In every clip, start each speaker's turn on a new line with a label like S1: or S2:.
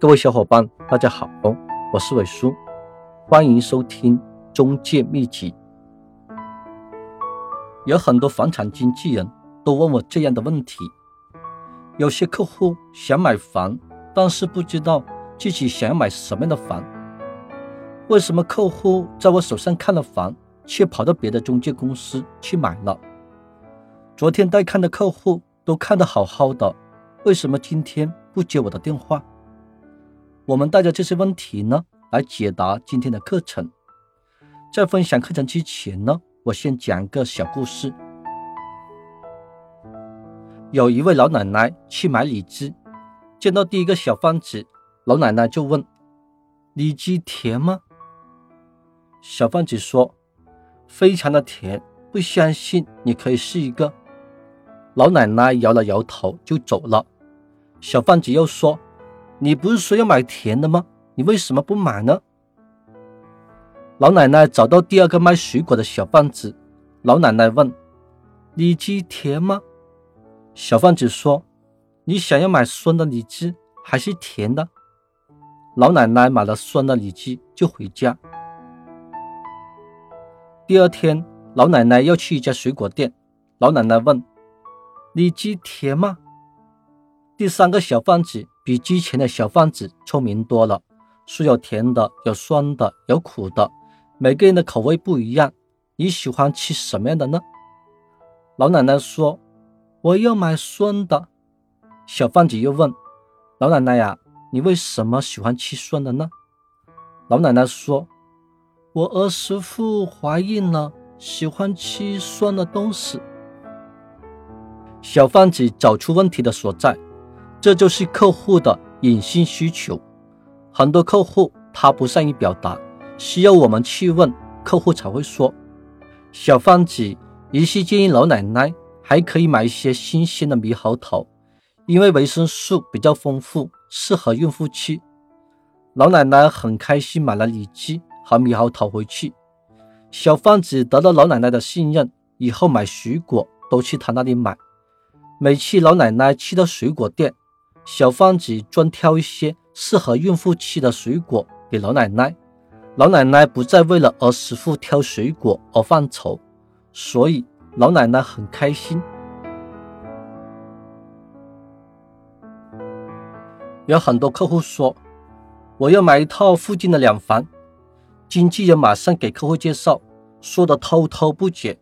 S1: 各位小伙伴，大家好，我是伟叔，欢迎收听中介秘籍。有很多房产经纪人都问我这样的问题：有些客户想买房，但是不知道自己想要买什么样的房。为什么客户在我手上看了房，却跑到别的中介公司去买了？昨天带看的客户都看得好好的，为什么今天不接我的电话？我们带着这些问题呢，来解答今天的课程。在分享课程之前呢，我先讲个小故事。有一位老奶奶去买荔枝，见到第一个小贩子，老奶奶就问：“荔枝甜吗？”小贩子说：“非常的甜，不相信你可以试一个。”老奶奶摇了摇头就走了。小贩子又说。你不是说要买甜的吗？你为什么不买呢？老奶奶找到第二个卖水果的小贩子，老奶奶问：“李子甜吗？”小贩子说：“你想要买酸的李子还是甜的？”老奶奶买了酸的李子就回家。第二天，老奶奶要去一家水果店，老奶奶问：“李子甜吗？”第三个小贩子。比之前的小贩子聪明多了，说有甜的，有酸的，有苦的，每个人的口味不一样。你喜欢吃什么样的呢？老奶奶说：“我要买酸的。”小贩子又问：“老奶奶呀，你为什么喜欢吃酸的呢？”老奶奶说：“我儿媳妇怀孕了，喜欢吃酸的东西。”小贩子找出问题的所在。这就是客户的隐性需求。很多客户他不善于表达，需要我们去问客户才会说。小贩子于是建议老奶奶还可以买一些新鲜的猕猴桃，因为维生素比较丰富，适合孕妇吃。老奶奶很开心，买了荔枝和猕猴桃回去。小贩子得到老奶奶的信任，以后买水果都去他那里买。每次老奶奶去到水果店，小贩子专挑一些适合孕妇吃的水果给老奶奶，老奶奶不再为了儿媳妇挑水果而犯愁，所以老奶奶很开心。有很多客户说我要买一套附近的两房，经纪人马上给客户介绍，说的滔滔不绝。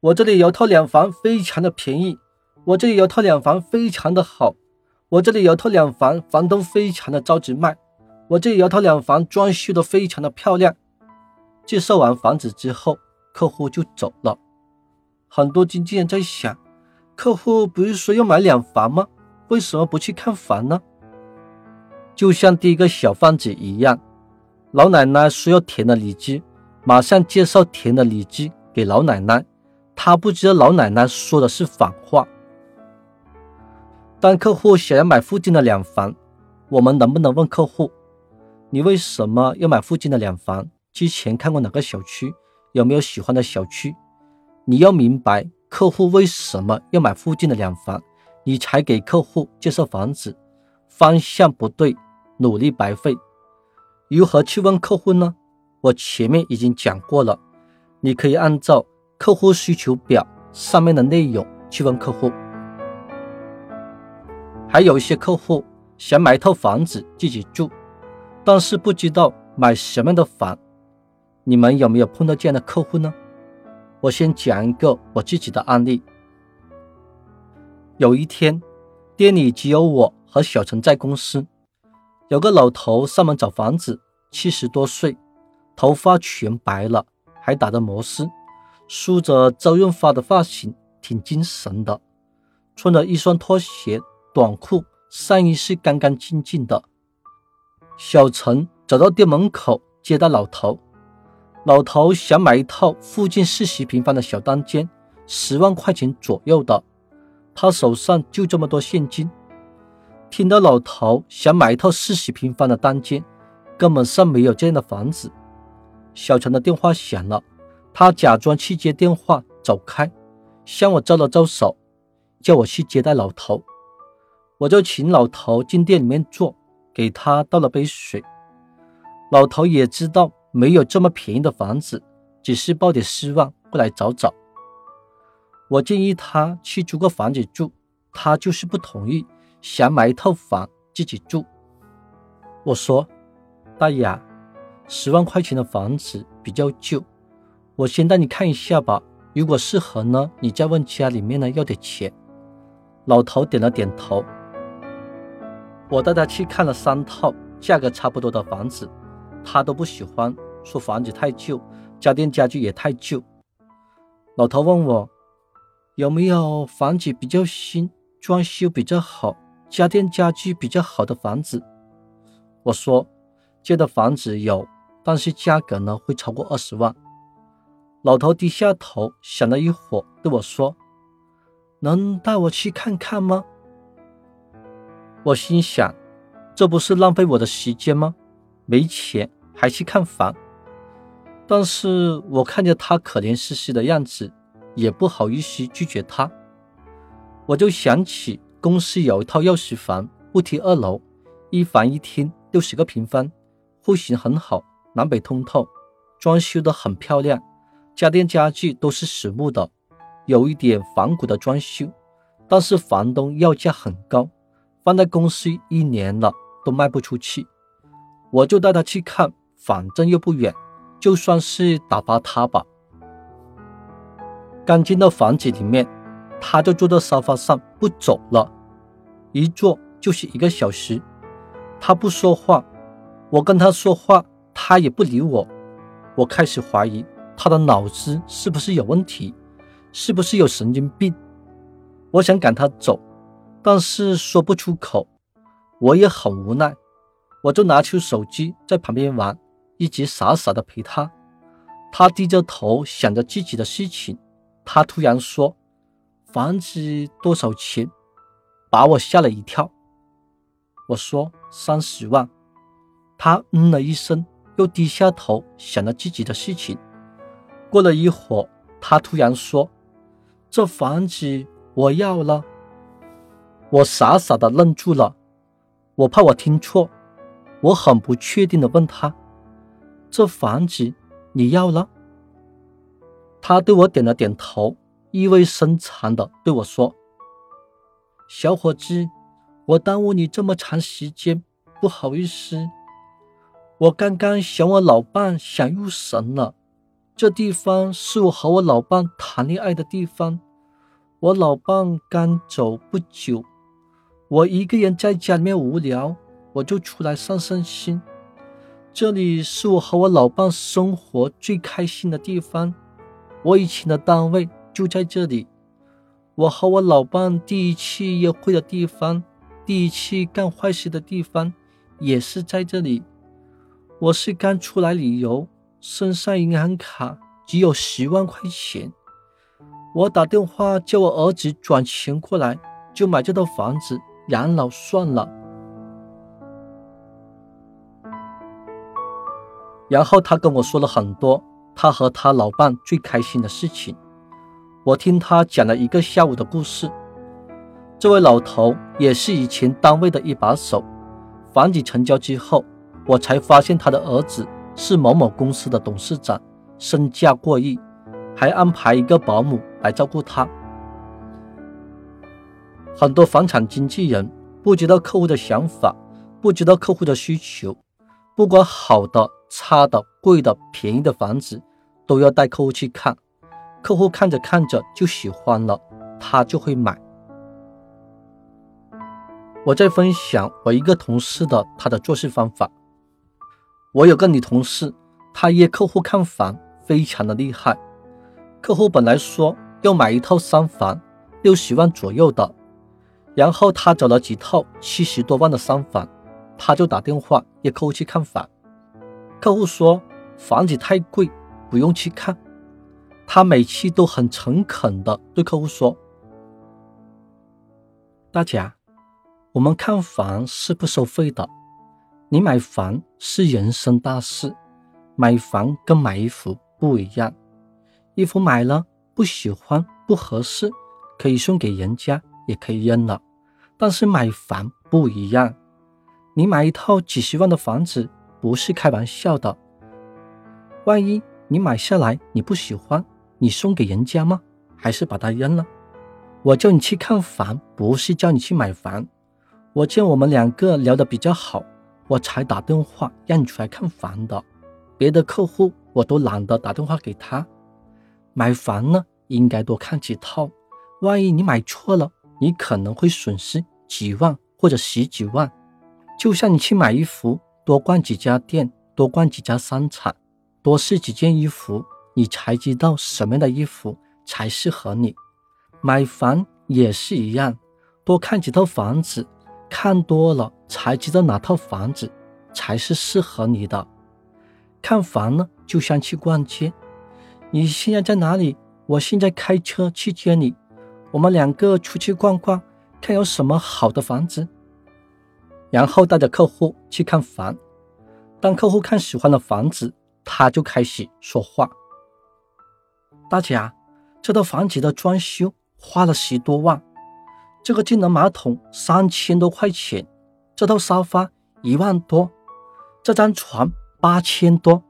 S1: 我这里有套两房，非常的便宜；我这里有套两房，非常的好。我这里有套两房，房东非常的着急卖。我这里有套两房，装修的非常的漂亮。介绍完房子之后，客户就走了。很多经纪人在想，客户不是说要买两房吗？为什么不去看房呢？就像第一个小贩子一样，老奶奶说要甜的荔枝，马上介绍甜的荔枝给老奶奶。他不知道老奶奶说的是反话。当客户想要买附近的两房，我们能不能问客户：“你为什么要买附近的两房？之前看过哪个小区？有没有喜欢的小区？”你要明白客户为什么要买附近的两房，你才给客户介绍房子。方向不对，努力白费。如何去问客户呢？我前面已经讲过了，你可以按照客户需求表上面的内容去问客户。还有一些客户想买一套房子自己住，但是不知道买什么样的房。你们有没有碰到这样的客户呢？我先讲一个我自己的案例。有一天，店里只有我和小陈在公司，有个老头上门找房子，七十多岁，头发全白了，还打着摩丝，梳着周润发的发型，挺精神的，穿着一双拖鞋。短裤、上衣是干干净净的。小陈走到店门口接待老头。老头想买一套附近四十平方的小单间，十万块钱左右的。他手上就这么多现金。听到老头想买一套四十平方的单间，根本上没有这样的房子。小陈的电话响了，他假装去接电话，走开，向我招了招手，叫我去接待老头。我就请老头进店里面坐，给他倒了杯水。老头也知道没有这么便宜的房子，只是抱点希望过来找找。我建议他去租个房子住，他就是不同意，想买一套房自己住。我说：“大爷，十万块钱的房子比较旧，我先带你看一下吧。如果适合呢，你再问家里面呢要点钱。”老头点了点头。我带他去看了三套价格差不多的房子，他都不喜欢，说房子太旧，家电家具也太旧。老头问我。有没有房子比较新、装修比较好、家电家具比较好的房子？我说，这的房子有，但是价格呢会超过二十万。老头低下头想了一会儿，对我说：“能带我去看看吗？”我心想，这不是浪费我的时间吗？没钱还去看房？但是我看着他可怜兮兮的样子。也不好意思拒绝他，我就想起公司有一套钥匙房，不提二楼，一房一厅，六十个平方，户型很好，南北通透，装修的很漂亮，家电家具都是实木的，有一点仿古的装修，但是房东要价很高，放在公司一年了都卖不出去，我就带他去看，反正又不远，就算是打发他吧。刚进到房子里面，他就坐在沙发上不走了，一坐就是一个小时。他不说话，我跟他说话，他也不理我。我开始怀疑他的脑子是不是有问题，是不是有神经病。我想赶他走，但是说不出口。我也很无奈，我就拿出手机在旁边玩，一直傻傻的陪他。他低着头想着自己的事情。他突然说：“房子多少钱？”把我吓了一跳。我说：“三十万。”他嗯了一声，又低下头想着自己的事情。过了一会儿，他突然说：“这房子我要了。”我傻傻的愣住了，我怕我听错，我很不确定的问他：“这房子你要了？”他对我点了点头，意味深长的对我说：“小伙子，我耽误你这么长时间，不好意思。我刚刚想我老伴想入神了，这地方是我和我老伴谈恋爱的地方。我老伴刚走不久，我一个人在家里面无聊，我就出来散散心。这里是我和我老伴生活最开心的地方。”我以前的单位就在这里，我和我老伴第一次约会的地方，第一次干坏事的地方，也是在这里。我是刚出来旅游，身上银行卡只有十万块钱，我打电话叫我儿子转钱过来，就买这套房子养老算了。然后他跟我说了很多。他和他老伴最开心的事情，我听他讲了一个下午的故事。这位老头也是以前单位的一把手。房子成交之后，我才发现他的儿子是某某公司的董事长，身价过亿，还安排一个保姆来照顾他。很多房产经纪人不知道客户的想法，不知道客户的需求，不管好的、差的、贵的、便宜的房子。都要带客户去看，客户看着看着就喜欢了，他就会买。我在分享我一个同事的他的做事方法。我有个女同事，她约客户看房非常的厉害。客户本来说要买一套三房，六十万左右的，然后他找了几套七十多万的三房，他就打电话约客户去看房。客户说房子太贵。不用去看，他每期都很诚恳的对客户说：“大家，我们看房是不收费的。你买房是人生大事，买房跟买衣服不一样。衣服买了不喜欢不合适，可以送给人家，也可以扔了。但是买房不一样，你买一套几十万的房子不是开玩笑的。万一你买下来你不喜欢，你送给人家吗？还是把它扔了？我叫你去看房，不是叫你去买房。我见我们两个聊得比较好，我才打电话让你出来看房的。别的客户我都懒得打电话给他。买房呢，应该多看几套，万一你买错了，你可能会损失几万或者十几万。就像你去买衣服，多逛几家店，多逛几家商场，多试几件衣服，你才知道什么样的衣服才适合你。买房也是一样，多看几套房子。看多了才知道哪套房子才是适合你的。看房呢，就像去逛街。你现在在哪里？我现在开车去接你。我们两个出去逛逛，看有什么好的房子。然后带着客户去看房。当客户看喜欢的房子，他就开始说话。大姐啊，这套房子的装修花了十多万。这个智能马桶三千多块钱，这套沙发一万多，这张床八千多，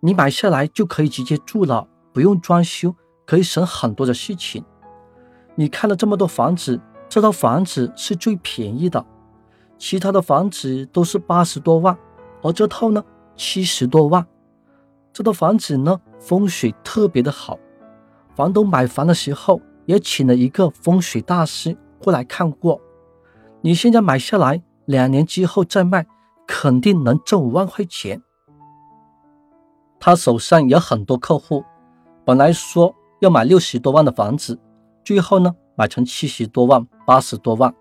S1: 你买下来就可以直接住了，不用装修，可以省很多的事情。你看了这么多房子，这套房子是最便宜的，其他的房子都是八十多万，而这套呢七十多万。这套房子呢风水特别的好，房东买房的时候也请了一个风水大师。过来看过，你现在买下来，两年之后再卖，肯定能挣五万块钱。他手上有很多客户，本来说要买六十多万的房子，最后呢买成七十多万、八十多万。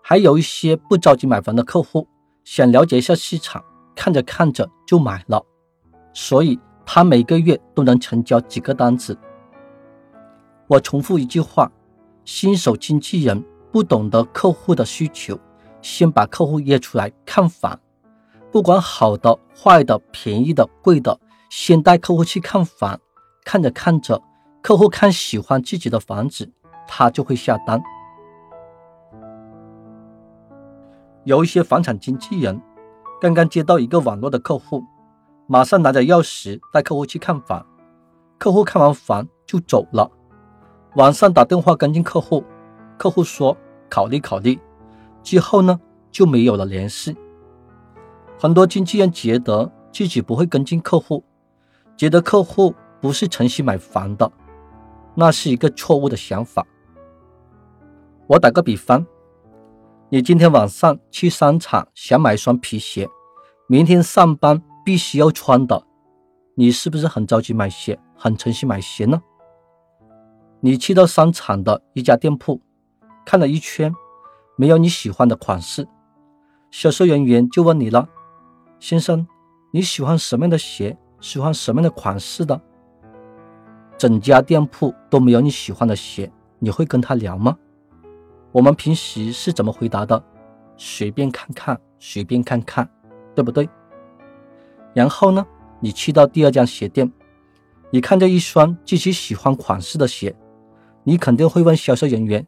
S1: 还有一些不着急买房的客户，想了解一下市场，看着看着就买了，所以他每个月都能成交几个单子。我重复一句话。新手经纪人不懂得客户的需求，先把客户约出来看房，不管好的、坏的、便宜的、贵的，先带客户去看房。看着看着，客户看喜欢自己的房子，他就会下单。有一些房产经纪人刚刚接到一个网络的客户，马上拿着钥匙带客户去看房，客户看完房就走了。晚上打电话跟进客户，客户说考虑考虑，之后呢就没有了联系。很多经纪人觉得自己不会跟进客户，觉得客户不是诚心买房的，那是一个错误的想法。我打个比方，你今天晚上去商场想买一双皮鞋，明天上班必须要穿的，你是不是很着急买鞋，很诚心买鞋呢？你去到商场的一家店铺，看了一圈，没有你喜欢的款式，销售人员就问你了：“先生，你喜欢什么样的鞋？喜欢什么样的款式的？”整家店铺都没有你喜欢的鞋，你会跟他聊吗？我们平时是怎么回答的？随便看看，随便看看，对不对？然后呢，你去到第二家鞋店，你看见一双自己喜欢款式的鞋。你肯定会问销售人员：“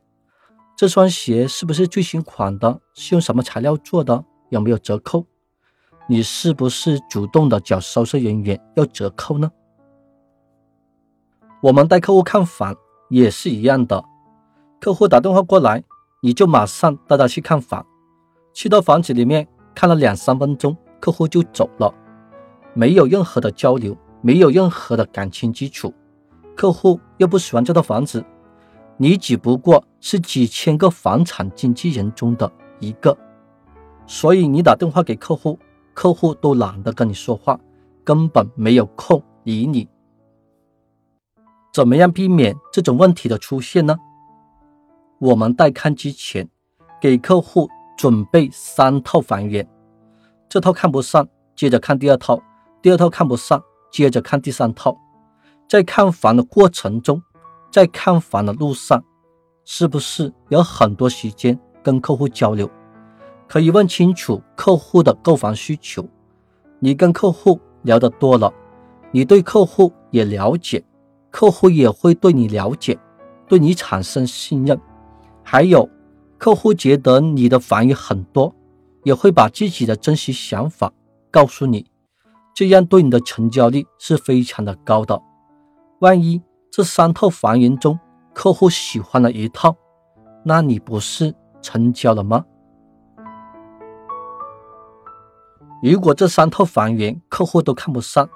S1: 这双鞋是不是最新款的？是用什么材料做的？有没有折扣？”你是不是主动的找销售人员要折扣呢？我们带客户看房也是一样的，客户打电话过来，你就马上带他去看房。去到房子里面看了两三分钟，客户就走了，没有任何的交流，没有任何的感情基础，客户又不喜欢这套房子。你只不过是几千个房产经纪人中的一个，所以你打电话给客户，客户都懒得跟你说话，根本没有空理你。怎么样避免这种问题的出现呢？我们带看之前，给客户准备三套房源，这套看不上，接着看第二套，第二套看不上，接着看第三套，在看房的过程中。在看房的路上，是不是有很多时间跟客户交流？可以问清楚客户的购房需求。你跟客户聊得多了，你对客户也了解，客户也会对你了解，对你产生信任。还有，客户觉得你的房源很多，也会把自己的真实想法告诉你，这样对你的成交率是非常的高的。万一这三套房源中客户喜欢了一套，那你不是成交了吗？如果这三套房源客户都看不上，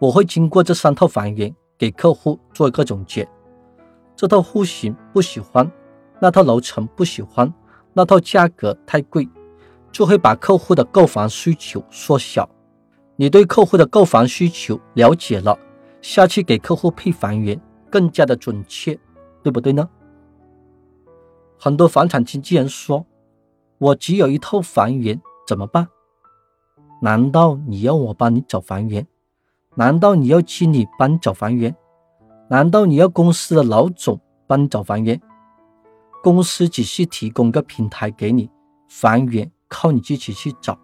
S1: 我会经过这三套房源给客户做一个总结。这套户型不喜欢，那套楼层不喜欢，那套价格太贵，就会把客户的购房需求缩小。你对客户的购房需求了解了，下去给客户配房源更加的准确，对不对呢？很多房产经纪人说：“我只有一套房源，怎么办？”难道你要我帮你找房源？难道你要经理帮你找房源？难道你要公司的老总帮你找房源？公司只是提供个平台给你，房源靠你自己去找，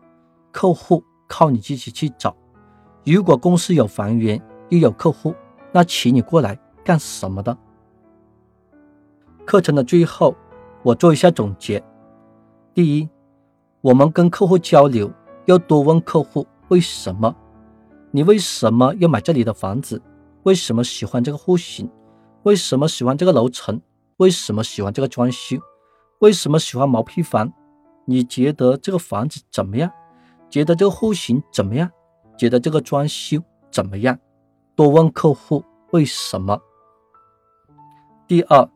S1: 客户靠你自己去找。如果公司有房源又有客户，那请你过来干什么的？课程的最后，我做一下总结：第一，我们跟客户交流。要多问客户为什么？你为什么要买这里的房子？为什么喜欢这个户型？为什么喜欢这个楼层？为什么喜欢这个装修？为什么喜欢毛坯房？你觉得这个房子怎么样？觉得这个户型怎么样？觉得这个装修怎么样？多问客户为什么。第二，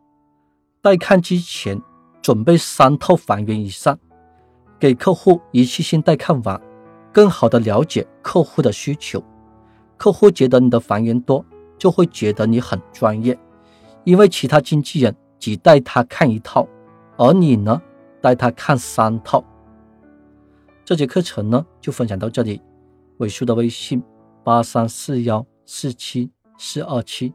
S1: 带看之前准备三套房源以上。给客户一次性带看完，更好的了解客户的需求。客户觉得你的房源多，就会觉得你很专业，因为其他经纪人只带他看一套，而你呢，带他看三套。这节课程呢，就分享到这里。尾数的微信：八三四幺四七四二七。